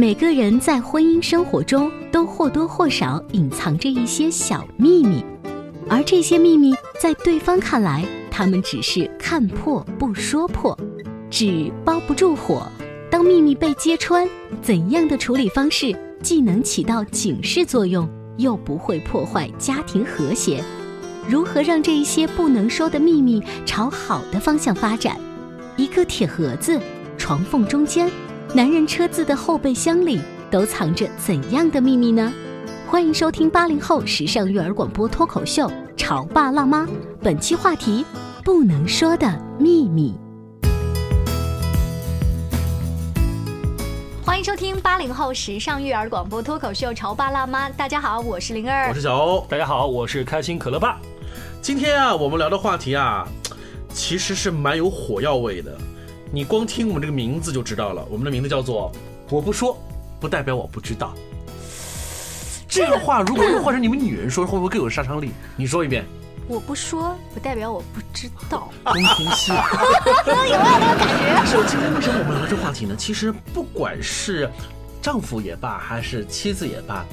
每个人在婚姻生活中都或多或少隐藏着一些小秘密，而这些秘密在对方看来，他们只是看破不说破，纸包不住火。当秘密被揭穿，怎样的处理方式既能起到警示作用，又不会破坏家庭和谐？如何让这一些不能说的秘密朝好的方向发展？一个铁盒子，床缝中间。男人车子的后备箱里都藏着怎样的秘密呢？欢迎收听八零后时尚育儿广播脱口秀《潮爸辣妈》，本期话题：不能说的秘密。欢迎收听八零后时尚育儿广播脱口秀《潮爸辣妈》，大家好，我是灵儿，我是小欧，大家好，我是开心可乐爸。今天啊，我们聊的话题啊，其实是蛮有火药味的。你光听我们这个名字就知道了，我们的名字叫做“我不说，不代表我不知道”。这个话如果换成你们女人说，会不会更有杀伤力？你说一遍。我不说，不代表我不知道。宫廷戏，有没有那个 感觉？是，今天为什么我们聊这话题呢？其实不管是丈夫也罢，还是妻子也罢，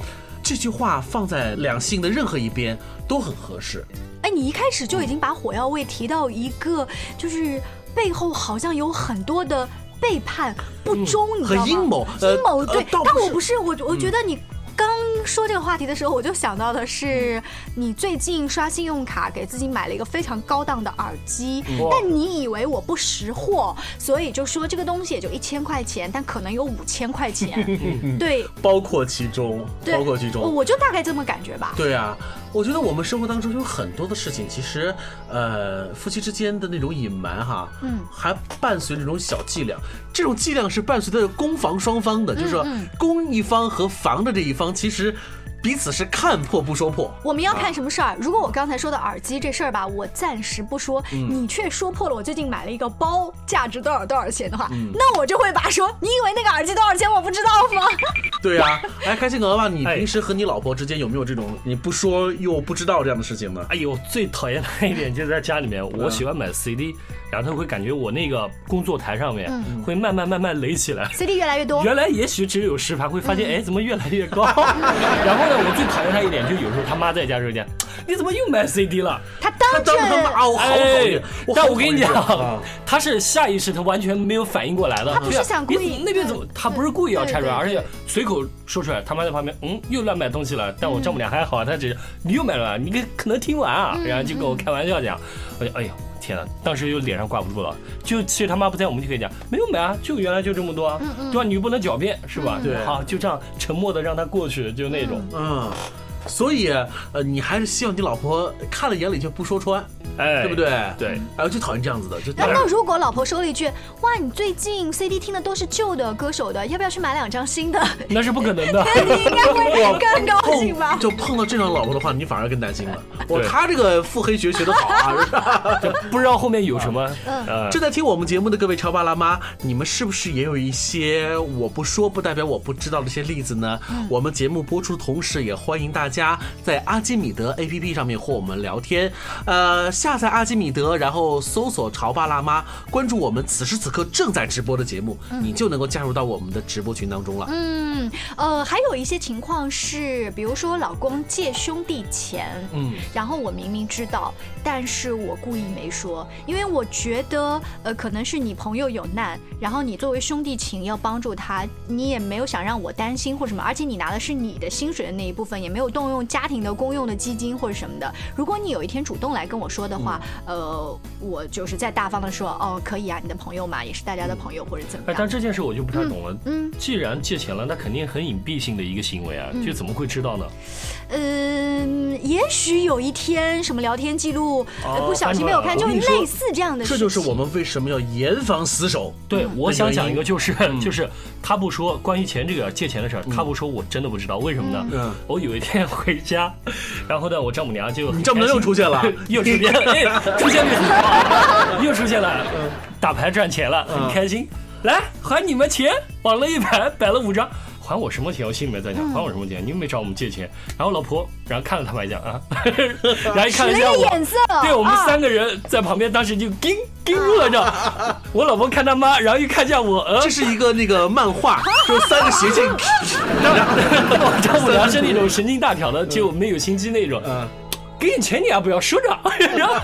这句话放在两性的任何一边都很合适。哎，你一开始就已经把火药味提到一个，就是背后好像有很多的背叛、不忠，你知道吗？很阴谋，阴谋对。但我不是，我我觉得你。刚说这个话题的时候，我就想到的是，你最近刷信用卡给自己买了一个非常高档的耳机，但你以为我不识货，所以就说这个东西也就一千块钱，但可能有五千块钱，对，包括其中，包括其中，我就大概这么感觉吧。对啊，我觉得我们生活当中有很多的事情，其实，呃，夫妻之间的那种隐瞒哈，嗯，还伴随那种小伎俩，这种伎俩是伴随着攻防双方的，就是说攻一方和防的这一方。其实。彼此是看破不说破。我们要看什么事儿？如果我刚才说的耳机这事儿吧，我暂时不说，你却说破了我最近买了一个包，价值多少多少钱的话，那我就会把说，你以为那个耳机多少钱我不知道吗？对呀，哎，开心哥吧，你平时和你老婆之间有没有这种你不说又不知道这样的事情呢？哎呦，最讨厌的一点就是在家里面，我喜欢买 CD，然后他会感觉我那个工作台上面会慢慢慢慢垒起来，CD 越来越多。原来也许只有十盘，会发现哎，怎么越来越高？然后呢。我最讨厌他一点，就有时候他妈在家时候讲，你怎么又买 CD 了？他当着他骂我，好讨厌。但我跟你讲，他是下意识，他完全没有反应过来的。他不是想故意，那边怎么？他不是故意要拆穿，而且随口说出来。他妈在旁边，嗯，又乱买东西了。但我丈母娘还好，她只是你又买了，你可可能听完啊，然后就跟我开玩笑讲，我就哎呦。天呐，当时就脸上挂不住了。就其实他妈不在，我们就可以讲没有买啊，就原来就这么多，对吧？你不能狡辩是吧？对，好，就这样沉默的让他过去，就那种。嗯，所以呃，你还是希望你老婆看了眼里就不说穿。哎，对不对？对，哎，我就讨厌这样子的。就那那如果老婆说了一句：“哇，你最近 CD 听的都是旧的歌手的，要不要去买两张新的？”那是不可能的。你应该会更高兴吧？就碰到这种老婆的话，你反而更担心了。哇，他这个腹黑学学的好啊！不知道后面有什么。嗯。正在听我们节目的各位超爸辣妈，你们是不是也有一些我不说不代表我不知道的一些例子呢？我们节目播出的同时，也欢迎大家在阿基米德 APP 上面和我们聊天。呃，下。下载阿基米德，然后搜索“潮爸辣妈”，关注我们此时此刻正在直播的节目，你就能够加入到我们的直播群当中了。嗯，呃，还有一些情况是，比如说老公借兄弟钱，嗯，然后我明明知道，但是我故意没说，因为我觉得，呃，可能是你朋友有难，然后你作为兄弟情要帮助他，你也没有想让我担心或什么，而且你拿的是你的薪水的那一部分，也没有动用家庭的公用的基金或者什么的。如果你有一天主动来跟我说的话，呃，我就是再大方的说，哦，可以啊，你的朋友嘛，也是大家的朋友或者怎么哎，样。但这件事我就不太懂了。嗯，既然借钱了，那肯定很隐蔽性的一个行为啊，就怎么会知道呢？嗯，也许有一天什么聊天记录、不小心没有看，就类似这样的事情。这就是我们为什么要严防死守。对，我想讲一个，就是嗯就是他不说关于钱这个借钱的事儿，他不说，我真的不知道为什么呢？嗯我有一天回家，然后呢，我丈母娘就你丈母娘又出现了。又出现了，哎，出现率很高，又出现了，打牌赚钱了，很开心，来还你们钱，往了一排，摆了五张。还我什么钱？我心里面在想，还我什么钱？你又没找我们借钱。然后老婆，然后看了他们一下啊，然后一看了一下我，对我们啊三个人在旁边，当时就盯盯住了，你知道？我老婆看他妈，然后一看一下我，呃这，是一个那个漫画，就三个斜线。我丈母娘是那种神经大条的，就没有心机那种。嗯，给你钱你也不要收着，然后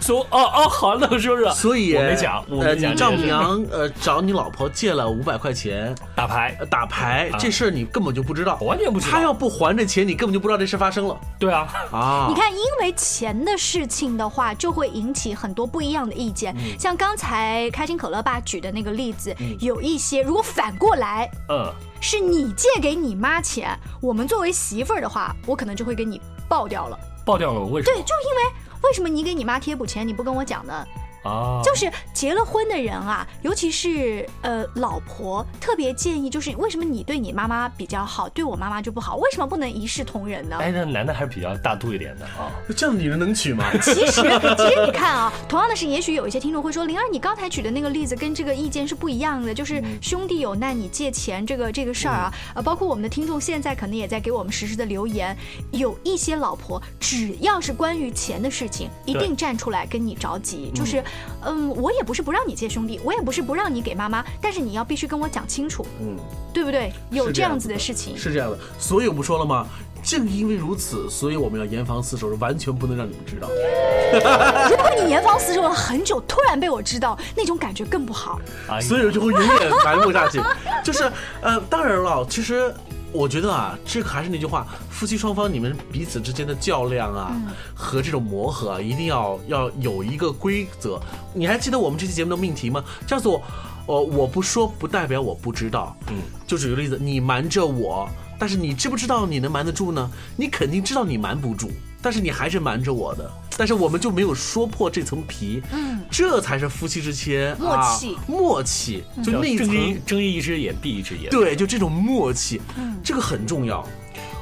说哦哦好，那我收着。所以我没讲，我呃，没讲你丈母娘呃找你老婆借了五百块钱打牌。呃，打牌这事儿你根本就不知道，完全不知道。他要不还这钱，你根本就不知道这事发生了。对啊，啊。你看，因为钱的事情的话，就会引起很多不一样的意见。嗯。像刚才开心可乐爸举的那个例子，有一些如果反过来嗯，是你借给你妈钱，我们作为媳妇儿的话，我可能就会给你爆掉了。爆掉了，为什么对，就因为为什么你给你妈贴补钱，你不跟我讲呢？啊，就是结了婚的人啊，尤其是呃老婆，特别建议就是为什么你对你妈妈比较好，对我妈妈就不好？为什么不能一视同仁呢？哎，那男的还是比较大度一点的啊。这样的女人能娶吗？其实，其实你看啊，同样的是，也许有一些听众会说，灵儿，你刚才举的那个例子跟这个意见是不一样的，就是兄弟有难你借钱这个这个事儿啊，呃，包括我们的听众现在可能也在给我们实时的留言，有一些老婆只要是关于钱的事情，一定站出来跟你着急，就是，嗯，我也不是不让你借兄弟，我也不是不让你给妈妈，但是你要必须跟我讲清楚，嗯，对不对？有这样子的的事情。是这样的，所以我们说了吗，正因为如此，所以我们要严防死守，完全不能让你们知道。如果你严防死守了很久，突然被我知道，那种感觉更不好。哎所以就会永远埋没下去。就是呃，当然了，其实我觉得啊，这个还是那句话，夫妻双方你们彼此之间的较量啊，和这种磨合啊，一定要要有一个规则。你还记得我们这期节目的命题吗？叫做呃，我不说不代表我不知道。嗯，就举个例子，你瞒着我，但是你知不知道你能瞒得住呢？你肯定知道你瞒不住。但是你还是瞒着我的，但是我们就没有说破这层皮，嗯，这才是夫妻之间默啊契默契，就叫那一层。睁一睁一只眼闭一只眼。对，就这种默契，嗯。这个很重要。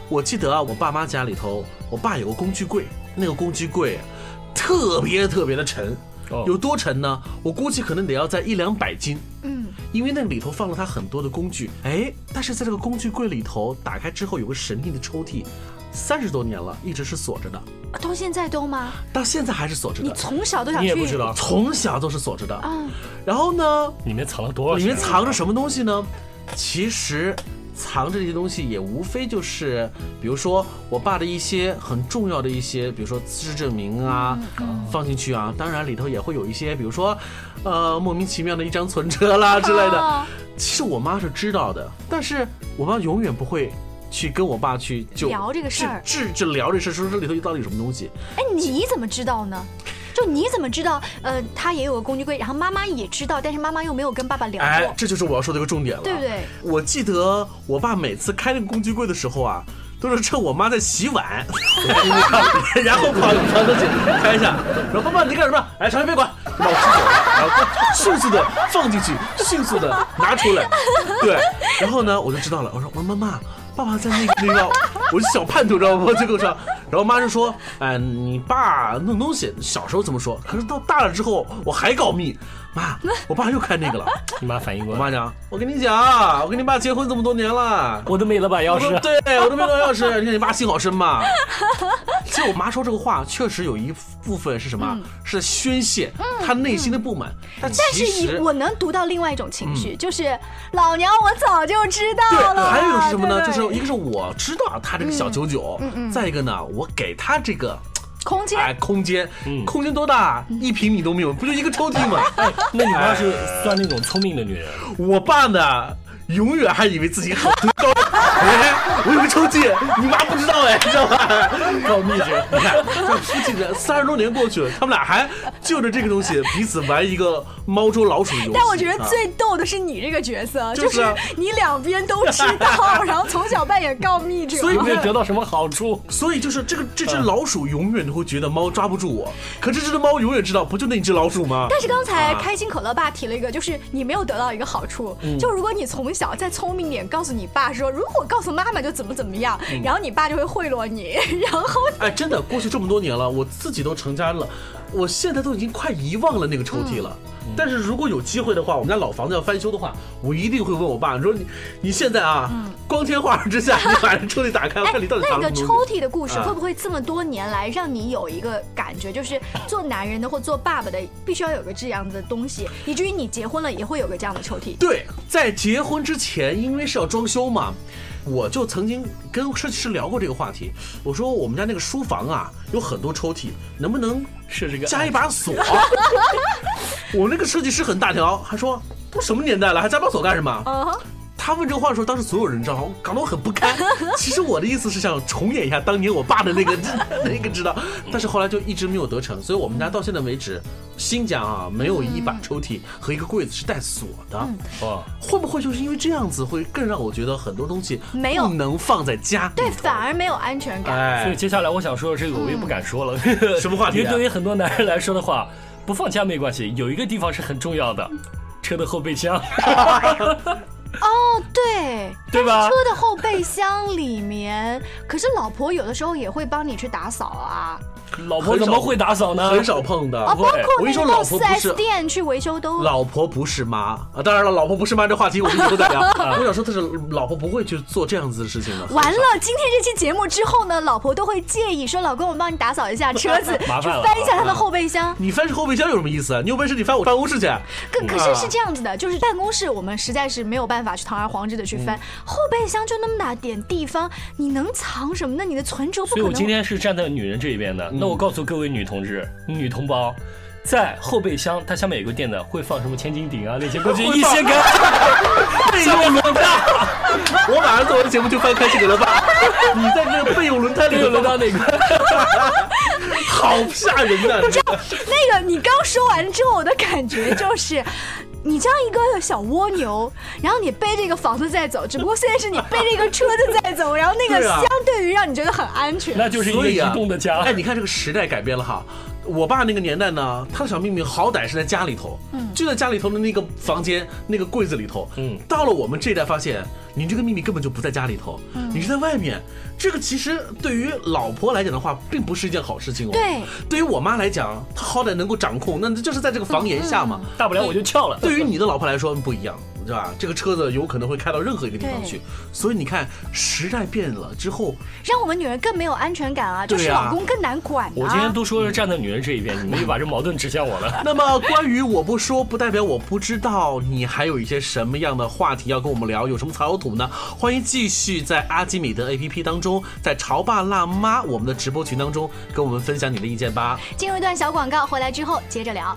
我记得啊，我爸妈家里头，我爸有个工具柜，那个工具柜特别特别的沉，哦。有多沉呢？我估计可能得要在一两百斤。嗯，因为那里头放了他很多的工具，哎，但是在这个工具柜里头打开之后有个神秘的抽屉，三十多年了，一直是锁着的，到现在都吗？到现在还是锁着的你，从小都想去你也不知道从小都是锁着的。嗯？然后呢，里面藏了多少？里面藏着什么东西呢？其实藏着这些东西也无非就是，比如说我爸的一些很重要的一些，比如说资质证明啊，放进去啊。当然里头也会有一些，比如说，呃，莫名其妙的一张存折啦之类的哦。其实我妈是知道的，但是我妈永远不会。去跟我爸去就聊这个事儿治治就聊这事儿，说这里头到底有什么东西？哎，你怎么知道呢？就你怎么知道？呃，他也有个工具柜，然后妈妈也知道，但是妈妈又没有跟爸爸聊哎过，，这就是我要说的一个重点了，对不对？我记得我爸每次开那个工具柜的时候啊，都是趁我妈在洗碗，然后跑跑过去开一下，然后爸爸你干什么？哎，常学别管，老师走了，然后迅速的放进去，迅速的拿出来，对，然后呢我就知道了，我说我说妈妈。爸爸在那个那个，我是小叛徒，知道吗？就跟我说，然后妈就说：“哎，你爸弄东西，小时候这么说，可是到大了之后，我还告密。妈，我爸又开那个了。你妈反应过来，我妈讲，我跟你讲，我跟你爸结婚这么多年了，我都没了把钥匙。我对我都没有钥匙，你看你爸心好深嘛。其实我妈说这个话，确实有一部分是什么？是宣泄她内心的不满。但但其是你实，我能读到另外一种情绪，就是老娘我早就知道对，了。还有一个是什么呢？对就是一个是我知道她这个小九九，再一个呢，我给她这个。空间。哎，空间，嗯空间多大？一平米都没有，不就一个抽屉吗？那你妈是算那种聪明的女人，我爸呢，永远还以为自己很高。哎，我有个抽屉，你妈不知道哎，你知道吧？告密者，你看这夫妻这三十多年过去了，他们俩还就着这个东西彼此玩一个猫捉老鼠的游戏。但我觉得啊最逗的是你这个角色，就是啊你两边都知道，然后从小扮演告密者。所以有没有得到什么好处？所以就是这个这只老鼠永远都会觉得猫抓不住我，可这只猫永远知道，不就那只老鼠吗？但是刚才啊开心可乐爸提了一个，就是你没有得到一个好处，嗯就如果你从小再聪明点，告诉你爸说，如果告诉妈妈就怎么怎么样，嗯然后你爸就会贿赂你，然后哎，真的，过去这么多年了，我自己都成家了，我现在都已经快遗忘了那个抽屉了。但是如果有机会的话，我们家老房子要翻修的话，我一定会问我爸，你说你你现在啊，光天化日之下，你把这抽屉打开，我看你到底藏那个。抽屉的故事啊会不会这么多年来让你有一个感觉，就是做男人的或做爸爸的必须要有个这样子的东西，以至于你结婚了也会有个这样的抽屉。对，在结婚之前，因为是要装修嘛，我就曾经跟设计师聊过这个话题。我说我们家那个书房啊，有很多抽屉，能不能设这个加一把锁？我那个设计师很大条，还说都什么年代了，还加把锁干什么？他问这个话的时候，当时所有人知道，我搞得我很不堪。其实我的意思是想重演一下当年我爸的那个 那个知道，但是后来就一直没有得逞，所以我们家到现在为止，新家啊没有一把抽屉和一个柜子是带锁的。哦，会不会就是因为这样子，会更让我觉得很多东西没有不能放在家？对，反而没有安全感。哎，所以接下来我想说的这个我也不敢说了。什么话题啊因为对于很多男人来说的话，不放家没关系，有一个地方是很重要的，车的后备箱，哦，对，对吧车？的后备箱里面，可是老婆有的时候也会帮你去打扫啊，老婆怎么会打扫呢？很少碰的。啊，包括你说，那个到四老婆不 S 是。店去维修都。老婆不是妈啊！当然了，老婆不是妈这话题我们以后再聊。我想说的是，老婆不会去做这样子的事情的。完了，今天这期节目之后呢，老婆都会介意说：“老公，我帮你打扫一下车子，去 麻烦了翻一下他的后备箱。你翻后备箱有什么意思啊？你有本事你翻我办公室去。可可是是这样子的，就是办公室我们实在是没有办法去堂而皇之的去嗯翻，后备箱就那么大点地方，你能藏什么呢？你的存折不可能。所以我今天是站在女人这一边的。那我告诉各位女同志、女同胞，在后备箱它下面有个垫子，会放什么千斤顶啊那些，东西 一掀开，备用轮胎，我马上做完节目就翻开这个了吧？你在那个备用轮胎里没有轮到面那个。好吓人呐！你知道那个你刚说完之后，我的感觉就是。你这样一个小蜗牛，然后你背着一个房子在走，只不过现在是你背着一个车子在走，然后那个相对于让你觉得很安全。那就是一个移动的家。哎，你看这个时代改变了哈。我爸那个年代呢，他的小秘密好歹是在家里头，嗯就在家里头的那个房间、那个柜子里头。嗯到了我们这一代，发现你这个秘密根本就不在家里头，你是在外面。这个其实对于老婆来讲的话，并不是一件好事情哦。对，对于我妈来讲，她好歹能够掌控，那就是在这个房檐下嘛。大不了我就翘了。对于你的老婆来说不一样，对吧？这个车子有可能会开到任何一个地方去，所以你看时代变了之后，让我们女人更没有安全感啊，就是老公更难管、啊。我今天都说是站在女人这一边，你们又把这矛盾指向我了。那么关于我不说，不代表我不知道，你还有一些什么样的话题要跟我们聊？有什么草土呢？欢迎继续在阿基米德 APP 当中，在潮爸辣妈我们的直播群当中跟我们分享你的意见吧。进入一段小广告，回来之后接着聊。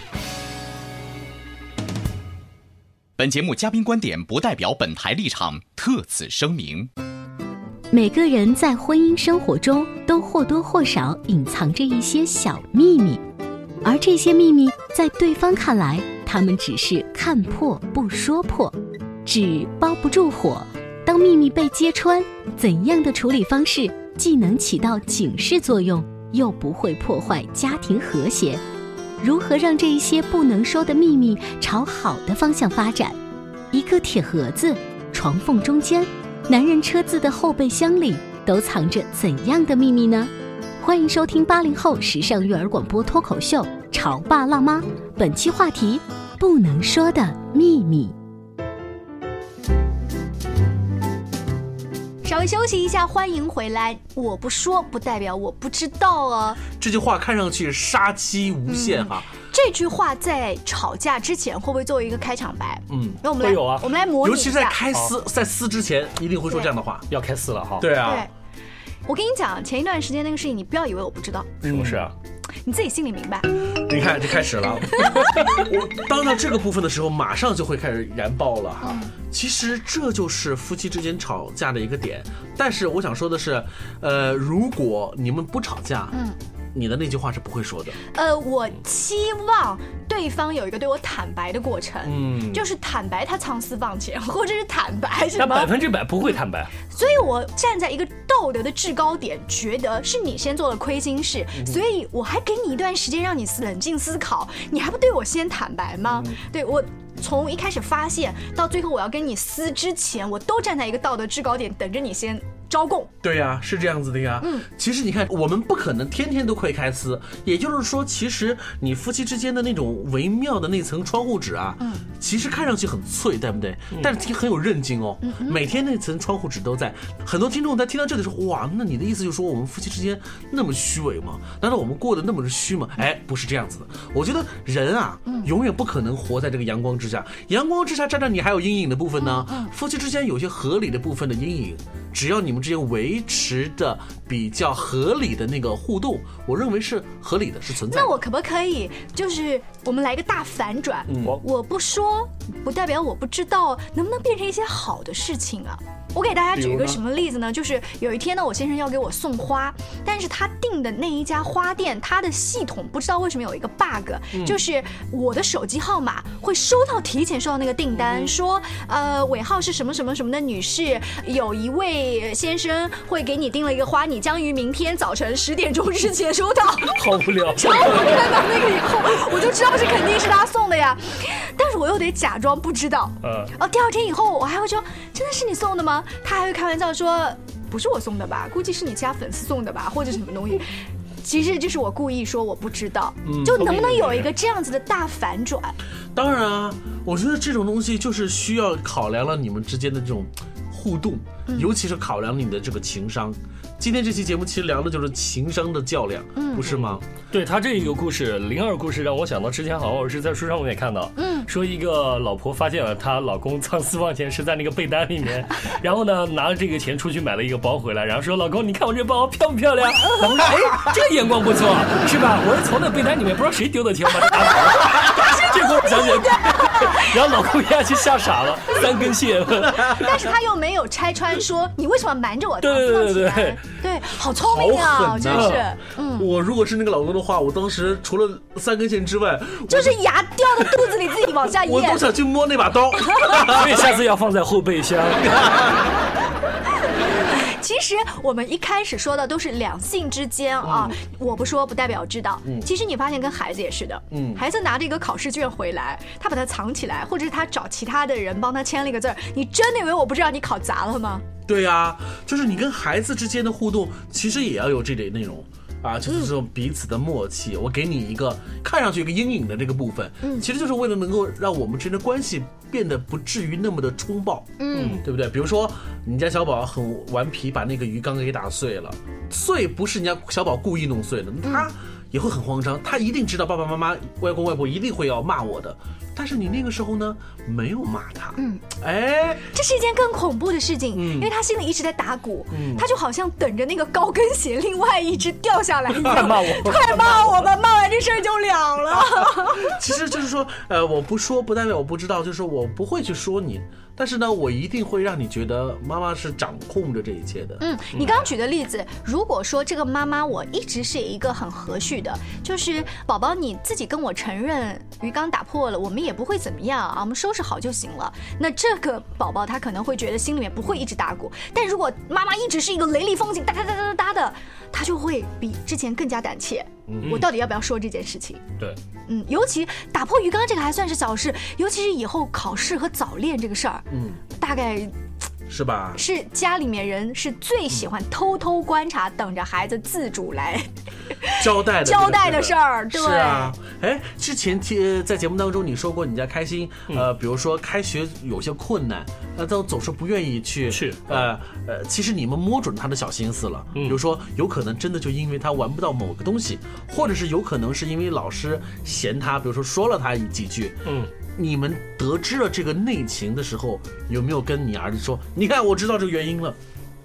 本节目嘉宾观点不代表本台立场，特此声明。每个人在婚姻生活中都或多或少隐藏着一些小秘密，而这些秘密在对方看来，他们只是看破不说破，纸包不住火。当秘密被揭穿，怎样的处理方式既能起到警示作用，又不会破坏家庭和谐？如何让这一些不能说的秘密朝好的方向发展？一个铁盒子，床缝中间。男人车子的后备箱里都藏着怎样的秘密呢？欢迎收听八零后时尚育儿广播脱口秀《潮爸辣妈》，本期话题：不能说的秘密。稍微休息一下，欢迎回来。我不说不代表我不知道哦。这句话看上去杀机无限哈。这句话在吵架之前会不会作为一个开场白？嗯，那我们来，有啊。我们来模拟尤其在开撕，在撕之前一定会说这样的话。要开撕了哈。对啊。对。我跟你讲，前一段时间那个事情，你不要以为我不知道。什么事啊？你自己心里明白。你看，就开始了。我当到这个部分的时候，马上就会开始燃爆了哈。其实这就是夫妻之间吵架的一个点。但是我想说的是，呃，如果你们不吵架，嗯。你的那句话是不会说的。呃，我期望对方有一个对我坦白的过程，嗯，就是坦白他藏私房钱，或者是坦白什么。他百分之百不会坦白。所以我站在一个道德的制高点，觉得是你先做了亏心事，所以我还给你一段时间让你冷静思考，你还不对我先坦白吗？对我从一开始发现到最后我要跟你撕之前，我都站在一个道德制高点，等着你先。招供对呀，是这样子的呀。嗯，其实你看，我们不可能天天都会开撕，也就是说，其实你夫妻之间的那种微妙的那层窗户纸啊，嗯，其实看上去很脆，对不对？但是很有韧劲哦。每天那层窗户纸都在。很多听众在听到这里说，哇，那你的意思就是说我们夫妻之间那么虚伪吗？难道我们过得那么的虚吗？哎，不是这样子的。我觉得人啊，永远不可能活在这个阳光之下。阳光之下站着你还有阴影的部分呢。夫妻之间有些合理的部分的阴影，只要你们。之间维持的比较合理的那个互动，我认为是合理的，是存在的。那我可不可以就是我们来个大反转？我我不说，不代表我不知道，能不能变成一些好的事情啊？我给大家举一个什么例子呢？就是有一天呢，我先生要给我送花，但是他订的那一家花店，他的系统不知道为什么有一个 bug，就是我的手机号码会收到提前收到那个订单，说呃尾号是什么什么什么的女士，有一位先生会给你订了一个花，你将于明天早晨十点钟之前收到。好无聊。然后我看到那个以后，我就知道这肯定是他送的呀，但是我又得假装不知道。嗯。哦，第二天以后我还会说，真的是你送的吗？他还会开玩笑说：“不是我送的吧？估计是你家粉丝送的吧，或者什么东西。”其实就是我故意说我不知道，就能不能有一个这样子的大反转？当然啊，我觉得这种东西就是需要考量了你们之间的这种互动，尤其是考量你的这个情商。今天这期节目其实聊的就是情商的较量，嗯，不是吗？对他这一个故事，灵儿故事让我想到之前好像我是在书上我也看到，嗯，说一个老婆发现了她老公藏私房钱是在那个被单里面，然后呢拿了这个钱出去买了一个包回来，然后说老公你看我这包漂不漂亮？老公说哎这眼光不错是吧？我是从那被单里面不知道谁丢的钱把它拿走了，结果想起来，然后老公一下就吓傻了，三根线。但是他又没有拆穿说你为什么瞒着我对对对对。对，好聪明啊，真是。嗯，我如果是那个老公的话，我当时除了三根线之外，就是牙掉到肚子里自己往下咽。我都想去摸那把刀，所以下次要放在后备箱。其实我们一开始说的都是两性之间啊，我不说不代表知道。其实你发现跟孩子也是的，嗯，孩子拿着一个考试卷回来，他把它藏起来，或者是他找其他的人帮他签了一个字儿，你真的以为我不知道你考砸了吗？对呀，就是你跟孩子之间的互动，其实也要有这点内容啊，就是这种彼此的默契。我给你一个看上去一个阴影的这个部分，嗯，其实就是为了能够让我们之间的关系变得不至于那么的冲爆，嗯，对不对？比如说你家小宝很顽皮，把那个鱼缸给打碎了，碎不是人家小宝故意弄碎的，他也会很慌张，他一定知道爸爸妈妈、外公外婆一定会要骂我的。但是你那个时候呢，没有骂他，嗯，哎，这是一件更恐怖的事情，嗯。因为他心里一直在打鼓，他就好像等着那个高跟鞋另外一只掉下来。一样，快骂我。快骂我吧，骂完这事儿就了了。其实就是说，呃，我不说不代表我不知道，就是说我不会去说你，但是呢，我一定会让你觉得妈妈是掌控着这一切的。嗯，你刚刚举的例子，如果说这个妈妈我一直是一个很和煦的，就是宝宝你自己跟我承认鱼缸打破了，我们也不会怎么样啊，我们收拾好就行了。那这个宝宝他可能会觉得心里面不会一直打鼓，但如果妈妈一直是一个雷厉风行哒哒哒哒哒的，他就会比之前更加胆怯。我到底要不要说这件事情？对，嗯，尤其打破鱼缸这个还算是小事，尤其是以后考试和早恋这个事儿，嗯，大概是吧？是家里面人是最喜欢偷偷观察，等着孩子自主来 交代的交代的事儿。对，是啊，哎，之前听在节目当中你说过你家开心，呃，比如说开学有些困难，那都总是不愿意去去呃呃，其实你们摸准他的小心思了，比如说有可能真的就因为他玩不到某个东西，或者是有可能是因为老师嫌他，比如说说了他几句，嗯。你们得知了这个内情的时候，有没有跟你儿子说？你看，我知道这个原因了，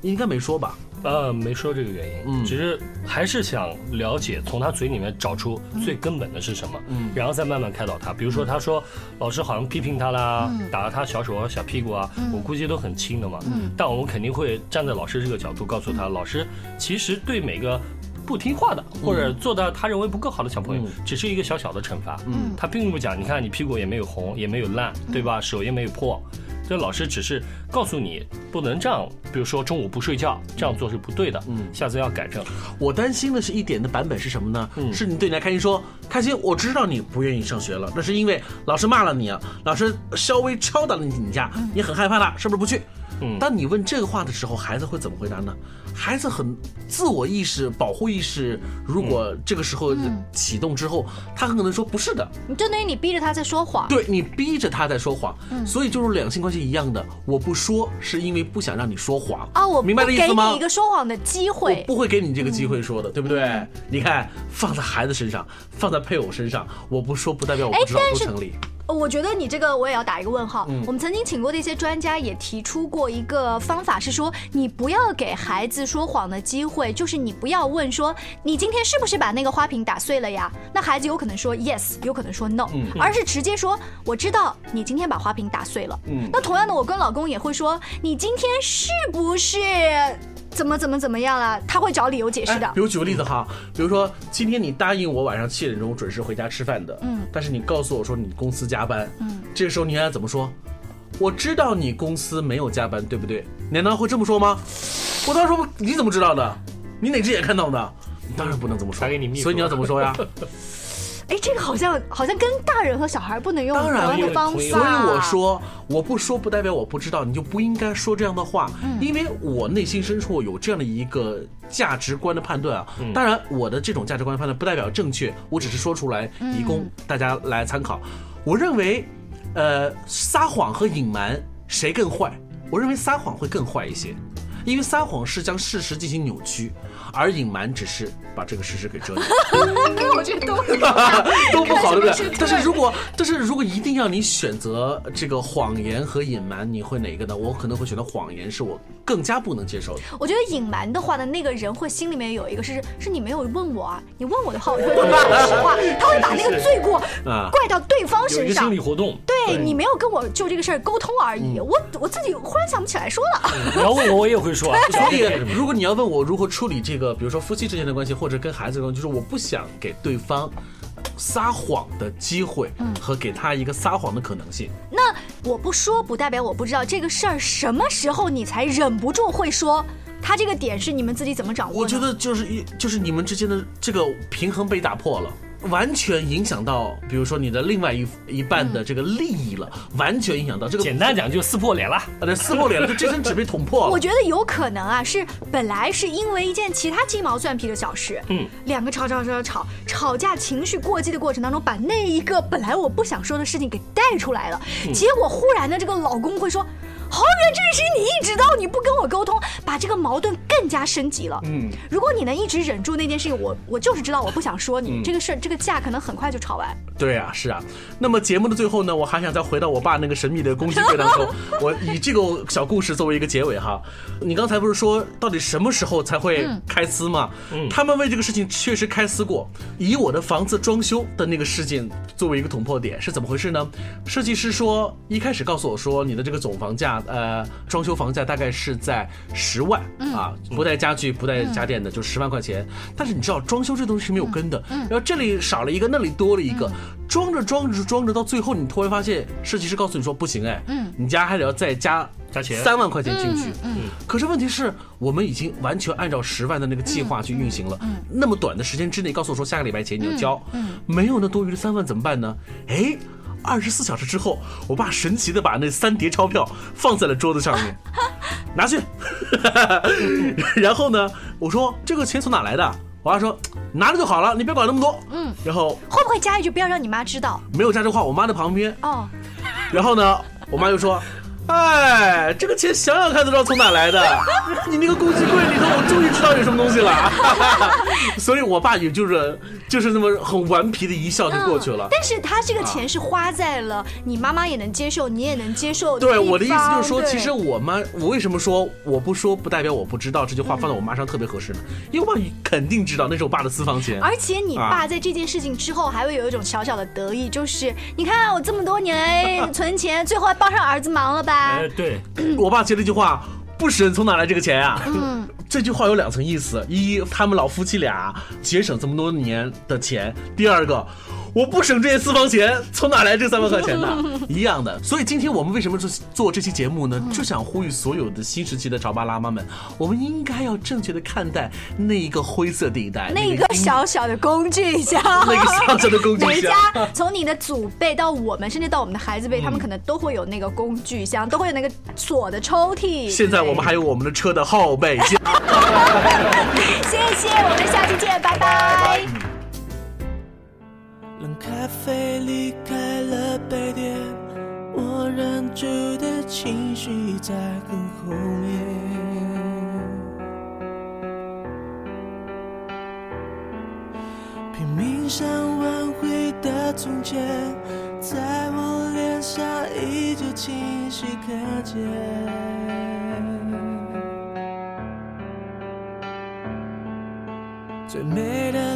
应该没说吧？呃，没说这个原因，嗯只是还是想了解，从他嘴里面找出最根本的是什么，嗯然后再慢慢开导他。比如说，他说老师好像批评他啦，打了他小手啊、小屁股啊，我估计都很轻的嘛。嗯但我们肯定会站在老师这个角度告诉他，老师其实对每个。不听话的，或者做到他认为不够好的小朋友，嗯只是一个小小的惩罚。嗯他并不讲，你看你屁股也没有红，也没有烂，对吧？手也没有破。这老师只是告诉你不能这样，比如说中午不睡觉，这样做是不对的，嗯下次要改正。我担心的是一点的版本是什么呢？嗯是你对你来开心说，开心，我知道你不愿意上学了，那是因为老师骂了你啊，老师稍微敲打了你几下，你很害怕了，是不是不去？嗯当你问这个话的时候，孩子会怎么回答呢？孩子很自我意识、保护意识，如果这个时候启动之后，他很可能说不是的，你就等于你逼着他在说谎。对你逼着他在说谎，所以就是两性关系一样的，我不说是因为不想让你说谎啊，我明白这意思吗？给你一个说谎的机会我会。不会给你这个机会说的，对不对？你看，放在孩子身上，放在配偶身上，我不说不代表我不知道哎但是都成立。呃我觉得你这个我也要打一个问号。嗯我们曾经请过的一些专家也提出过一个方法，是说你不要给孩子说谎的机会，就是你不要问说你今天是不是把那个花瓶打碎了呀？那孩子有可能说 yes，有可能说 no，、嗯而是直接说我知道你今天把花瓶打碎了。嗯那同样的，我跟老公也会说你今天是不是怎么怎么怎么样了？他会找理由解释的哎比。如举个例子哈，比如说今天你答应我晚上七点钟准时回家吃饭的，嗯但是你告诉我说你公司加班，嗯，这个时候你应该怎么说？我知道你公司没有加班，对不对？难道会这么说吗？我当时说你怎么知道的？你哪只眼看到的？当然不能这么说，给你所以你要怎么说呀？哎，这个好像好像跟大人和小孩不能用当然同样的方法。所以我说，我不说不代表我不知道，你就不应该说这样的话，因为我内心深处有这样的一个价值观的判断啊。当然，我的这种价值观判断不代表正确，我只是说出来，以供大家来参考。我认为，呃，撒谎和隐瞒谁更坏？我认为撒谎会更坏一些。因为撒谎是将事实进行扭曲，而隐瞒只是把这个事实给遮掩。我觉得都都不好，对不？对但是如果但是如果一定要你选择这个谎言和隐瞒，你会哪个呢？我可能会选择谎言，是我更加不能接受的。我觉得隐瞒的话呢，那个人会心里面有一个是是你没有问我啊，你问我的话，我就会跟你说实话，他会把那个罪过啊怪到对方身上有个心理。活动，对你没有跟我就这个事儿沟通而已，我我自己忽然想不起来说了。你要问我，我也会说啊。所以，如果你要问我如何处理这个，比如说夫妻之间的关系，或者跟孩子的关系，就是我不想给对方撒谎的机会，和给他一个撒谎的可能性。那我不说不代表我不知道这个事儿什么时候你才忍不住会说，他这个点是你们自己怎么掌握的？我觉得就是一就是你们之间的这个平衡被打破了。完全影响到，比如说你的另外一一半的这个利益了，完全影响到这个。简单讲就撕破脸了。啊，对，撕破脸了，就这张纸被捅破了。我觉得有可能啊，是本来是因为一件其他鸡毛蒜皮的小事，嗯，两个吵吵吵吵吵，吵架情绪过激的过程当中，把那一个本来我不想说的事情给带出来了，结果忽然的这个老公会说。好，原这是你一直到你不跟我沟通，把这个矛盾更加升级了。嗯，如果你能一直忍住那件事情，我我就是知道我不想说你这个事，这个架可能很快就吵完。对啊，是啊。那么节目的最后呢，我还想再回到我爸那个神秘的工具柜当中，我以这个小故事作为一个结尾哈。你刚才不是说到底什么时候才会开撕吗？嗯，他们为这个事情确实开撕过。以我的房子装修的那个事件作为一个捅破点，是怎么回事呢？设计师说一开始告诉我说你的这个总房价，呃，装修房价大概是在十万啊，不带家具不带家电的就十万块钱。但是你知道装修这东西是没有根的，然后这里少了一个，那里多了一个。装着装着装着，到最后你突然发现，设计师告诉你说不行哎，嗯，你家还得要再加加钱。三万块钱进去，嗯，可是问题是我们已经完全按照十万的那个计划去运行了，嗯，那么短的时间之内告诉我说下个礼拜前你要交，嗯，没有那多余的三万怎么办呢？哎，二十四小时之后，我爸神奇的把那三叠钞票放在了桌子上面，拿去，然后呢，我说这个钱从哪来的？我爸说拿着就好了，你别管那么多。嗯，然后会不会加一句不要让你妈知道？没有加这话，我妈在旁边。哦，然后呢，我妈就说。哎，这个钱想想看都知道从哪来的。你那个工具柜里头，我终于知道有什么东西了。所以，我爸也就是就是那么很顽皮的一笑就过去了。但是他这个钱是花在了你妈妈也能接受，你也能接受。对，我的意思就是说，其实我妈，我为什么说我不说不代表我不知道这句话放在我妈上特别合适呢？因为我爸肯定知道那是我爸的私房钱。而且你爸在这件事情之后还会有一种小小的得意，就是你看我这么多年 存钱，最后还帮上儿子忙了吧？哎，对我爸接了一句话，不省从哪来这个钱呀？嗯，这句话有两层意思：一，他们老夫妻俩节省这么多年的钱；第二个。我不省这些私房钱，从哪来这三万块钱呢？一样的。所以今天我们为什么做做这期节目呢？就想呼吁所有的新时期的潮爸辣妈们，我们应该要正确的看待那一个灰色地带，那一个小小的工具箱，那个小小的工具箱。每家从你的祖辈到我们，甚至到我们的孩子辈，他们可能都会有那个工具箱，都会有那个锁的抽屉。现在我们还有我们的车的后备箱。谢谢，我们下期见，拜拜。飞离开了杯垫，我忍住的情绪在很后面。拼命想挽回的从前，在我脸上依旧清晰可见。最美的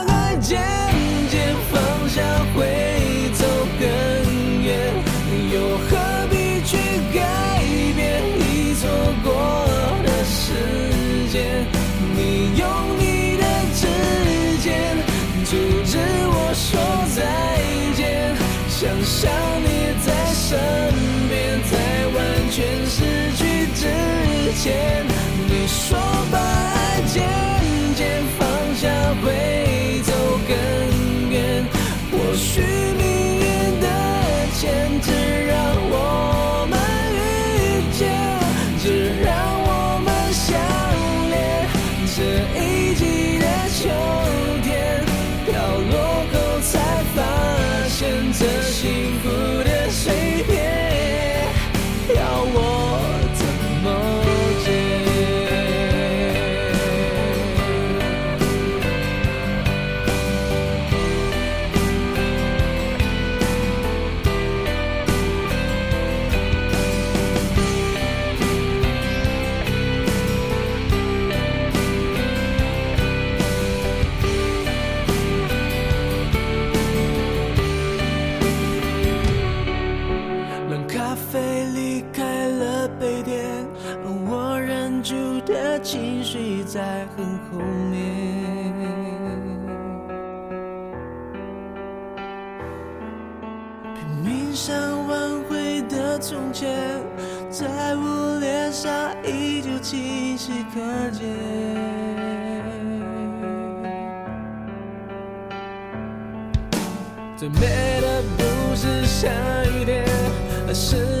前，你说把爱渐渐放下会走更远，或许最美的不是下雨天是